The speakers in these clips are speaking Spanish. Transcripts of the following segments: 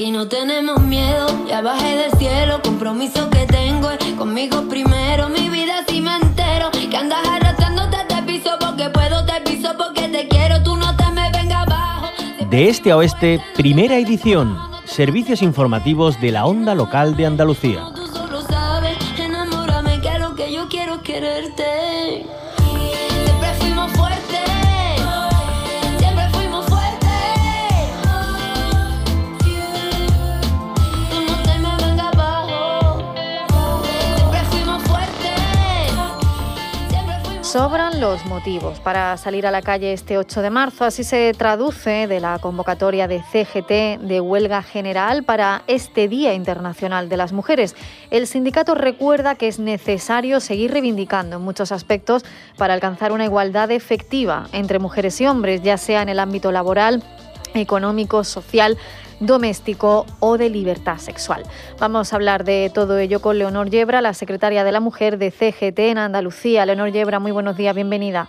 aquí no tenemos miedo, ya bajé del cielo, compromiso que tengo es conmigo primero, mi vida si me entero, que andas arrastrándote te piso porque puedo, te piso porque te quiero, tú no te me vengas abajo. De este a oeste, primera edición, servicios informativos de la onda local de Andalucía. Sobran los motivos para salir a la calle este 8 de marzo, así se traduce de la convocatoria de CGT de huelga general para este Día Internacional de las Mujeres. El sindicato recuerda que es necesario seguir reivindicando en muchos aspectos para alcanzar una igualdad efectiva entre mujeres y hombres, ya sea en el ámbito laboral, económico, social, doméstico o de libertad sexual. Vamos a hablar de todo ello con Leonor Yebra, la secretaria de la Mujer de CGT en Andalucía. Leonor Yebra, muy buenos días, bienvenida.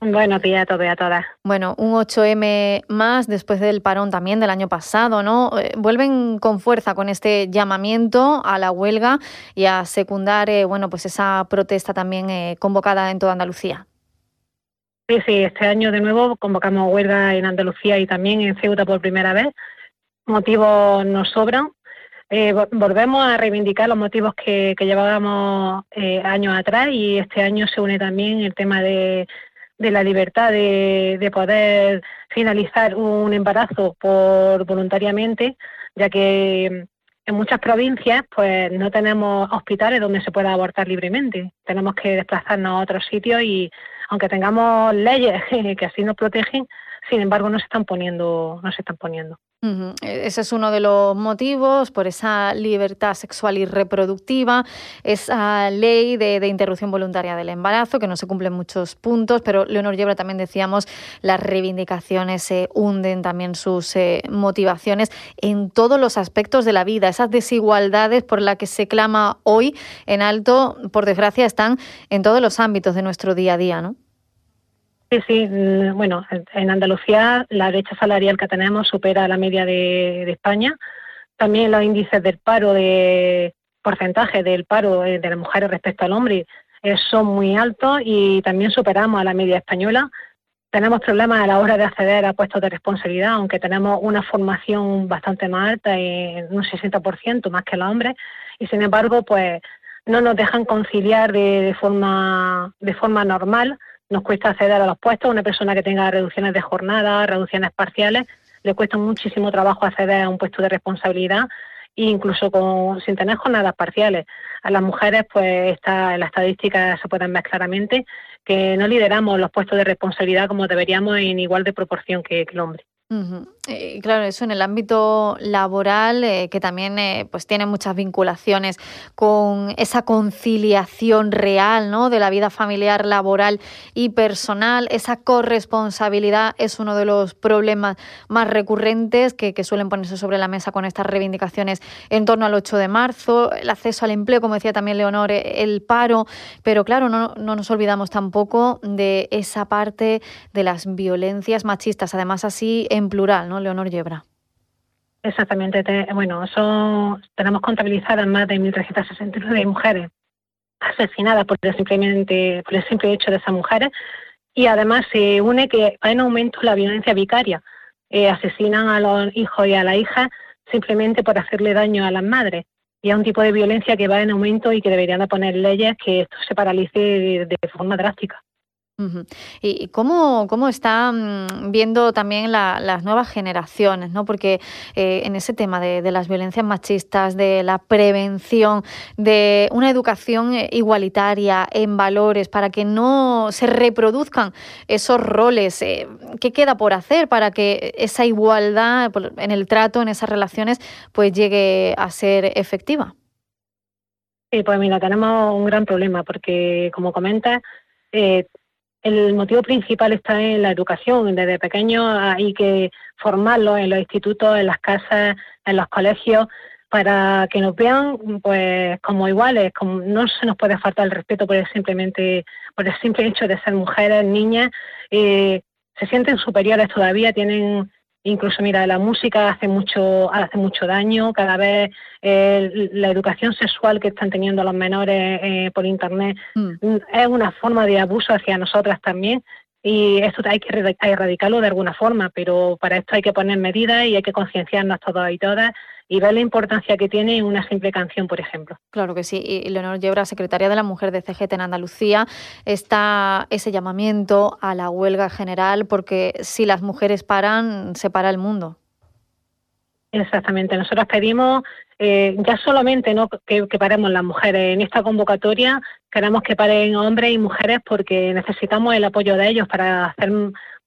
Buenos días a todos y a todas. Bueno, un 8M más después del parón también del año pasado, ¿no? Eh, vuelven con fuerza con este llamamiento a la huelga y a secundar, eh, bueno, pues esa protesta también eh, convocada en toda Andalucía. Sí, sí, este año de nuevo convocamos huelga en Andalucía y también en Ceuta por primera vez. Motivos nos sobran. Eh, vo- volvemos a reivindicar los motivos que, que llevábamos eh, años atrás y este año se une también el tema de, de la libertad de, de poder finalizar un embarazo por voluntariamente, ya que en muchas provincias pues no tenemos hospitales donde se pueda abortar libremente. Tenemos que desplazarnos a otros sitios y aunque tengamos leyes que así nos protegen, sin embargo no se están poniendo, no se están poniendo. E- Ese es uno de los motivos por esa libertad sexual y reproductiva, esa ley de, de interrupción voluntaria del embarazo, que no se cumplen muchos puntos, pero Leonor Yebra también decíamos, las reivindicaciones se hunden también sus eh, motivaciones en todos los aspectos de la vida. Esas desigualdades por las que se clama hoy en alto, por desgracia, están en todos los ámbitos de nuestro día a día, ¿no? Sí, sí, mm, bueno, en- Andalucía la brecha salarial que tenemos supera la media de, de España. También los índices del paro, de porcentaje del paro eh, de las mujeres respecto al hombre eh, son muy altos y también superamos a la media española. Tenemos problemas a la hora de acceder a puestos de responsabilidad, aunque tenemos una formación bastante más alta, en un 60% más que los hombres, y sin embargo, pues no nos dejan conciliar de, de forma de forma normal nos cuesta acceder a los puestos. Una persona que tenga reducciones de jornada, reducciones parciales, le cuesta muchísimo trabajo acceder a un puesto de responsabilidad incluso con, sin tener jornadas parciales. A las mujeres, pues está, en las estadísticas se pueden ver claramente que no lideramos los puestos de responsabilidad como deberíamos en igual de proporción que, que el hombre. Eh, claro, eso en el ámbito laboral, eh, que también eh, pues tiene muchas vinculaciones con esa conciliación real ¿no? de la vida familiar, laboral y personal. Esa corresponsabilidad es uno de los problemas más recurrentes que, suelen ponerse sobre la mesa con estas reivindicaciones en torno al 8 de marzo, el acceso al empleo, como decía también Leonor, el paro, pero claro, no nos olvidamos tampoco de esa parte de las violencias machistas, además así en plural, ¿no, Leonor Yebra? Exactamente. Te- bueno, son, tenemos contabilizadas más de 1.369 mujeres asesinadas por el, simplemente, por el simple hecho de esas mujeres y además se une que va en aumento la violencia vicaria. Eh, asesinan a los hijos y a las hijas simplemente por hacerle daño a las madres. Y es un tipo de violencia que va en aumento y que deberían de poner leyes que esto se paralice de forma drástica. ¿Y cómo, cómo están viendo también la- las nuevas generaciones? ¿no? Porque eh, en ese tema de, las violencias machistas, de la prevención, de una educación eh, igualitaria en valores para que no se reproduzcan esos roles, eh, ¿qué queda por hacer para que esa igualdad en el trato, en esas relaciones, pues llegue a ser efectiva? Sí, pues mira, tenemos un gran problema porque, como comentas, eh, el motivo principal está en la educación. Desde pequeños hay que formarlos en los institutos, en las casas, en los colegios, para que nos vean pues como iguales. Como no se nos puede faltar el respeto por el simplemente por el simple hecho de ser mujeres, niñas. eh, se sienten superiores todavía, tienen Incluso, mira, la música hace mucho, hace mucho daño. Cada vez eh, la educación sexual que están teniendo los menores eh, por Internet mm. es una forma de abuso hacia nosotras también. Y esto hay que erradicarlo de alguna forma, pero para esto hay que poner medidas y hay que concienciarnos todos y todas y ver la importancia que tiene una simple canción, por ejemplo. Claro que sí. Y Leonor Yebra, secretaria de la Mujer de CGT en Andalucía, está ese llamamiento a la huelga general porque si las mujeres paran, se para el mundo. Exactamente. Nosotros pedimos eh, ya solamente no que, que, paremos las mujeres. En esta convocatoria queremos que paren hombres y mujeres porque necesitamos el apoyo de ellos para hacer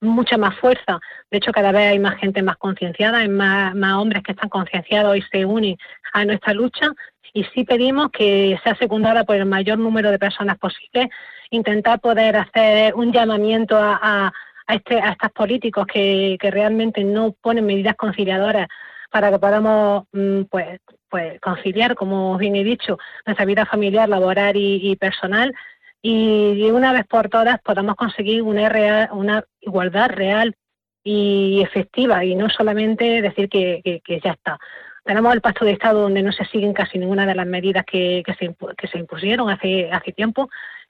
mucha más fuerza. De hecho, cada vez hay más gente más concienciada, hay más, hombres que están concienciados y se unen a nuestra lucha. Y sí pedimos que sea secundada por el mayor número de personas posible, intentar poder hacer un llamamiento a, a, este, a estos políticos que, que realmente no ponen medidas conciliadoras para que podamos mm, pues, pues conciliar, como bien he dicho, nuestra vida familiar, laboral y personal y una vez por todas podamos conseguir una, una igualdad real y efectiva y no solamente decir que, ya está. Tenemos el pacto de Estado donde no se siguen casi ninguna de las medidas que, que, se, que se impusieron hace, hace tiempo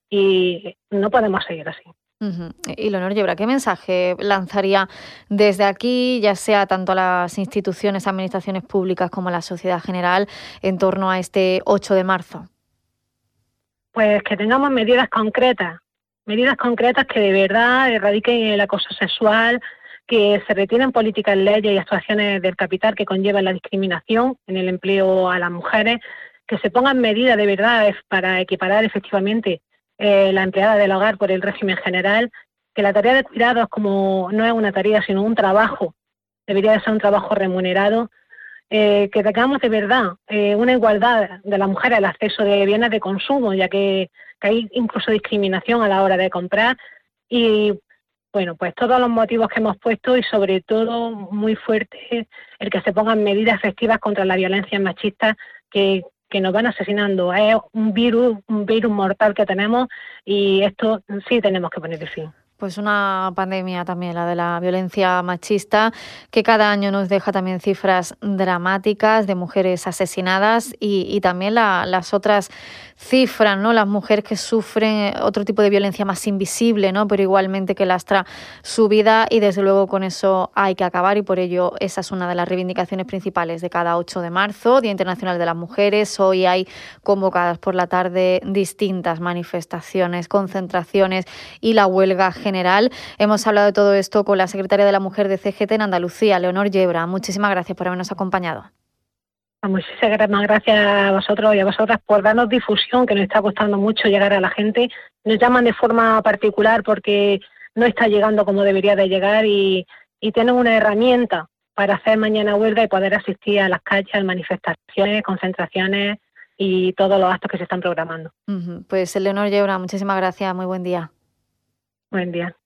y no podemos seguir así. Y Leonor Yebra, ¿qué mensaje lanzaría desde aquí, ya sea tanto a las instituciones, administraciones públicas como a la sociedad general, en torno a este 8 de marzo? Pues que tengamos medidas concretas, medidas concretas que de verdad erradiquen el acoso sexual, que se retienen políticas, leyes y actuaciones del capital que conllevan la discriminación en el empleo a las mujeres, que se pongan medidas de verdad para equiparar efectivamente eh, la empleada del hogar por el régimen general, que la tarea de cuidados como no es una tarea sino un trabajo, debería de ser un trabajo remunerado eh, que tengamos de verdad eh, una igualdad de la mujer al acceso de bienes de consumo, ya que, hay incluso discriminación a la hora de comprar. Y bueno, pues todos los motivos que hemos puesto y sobre todo muy fuerte el que se pongan medidas efectivas contra la violencia machista que, que nos van asesinando. Es un virus, un virus mortal que tenemos y esto sí tenemos que poner fin. Pues una pandemia también, la de la violencia machista, que cada año nos deja también cifras dramáticas de mujeres asesinadas y, también las otras cifras, ¿no? Las mujeres que sufren otro tipo de violencia más invisible, ¿no? Pero igualmente que lastra su vida y desde luego con eso hay que acabar y por ello esa es una de las reivindicaciones principales de cada 8 de marzo, Día Internacional de las Mujeres. Hoy hay convocadas por la tarde distintas manifestaciones, concentraciones y la huelga general general. Hemos hablado de todo esto con la secretaria de la Mujer de CGT en Andalucía, Leonor Yebra. Muchísimas gracias por habernos acompañado. Muchísimas gracias a vosotros y a vosotras por darnos difusión, que nos está costando mucho llegar a la gente. Nos llaman de forma particular porque no está llegando como debería de llegar y, tienen una herramienta para hacer mañana huelga y poder asistir a las calles, manifestaciones, concentraciones y todos los actos que se están programando. Pues Leonor Yebra, muchísimas gracias, muy buen día. Buen día.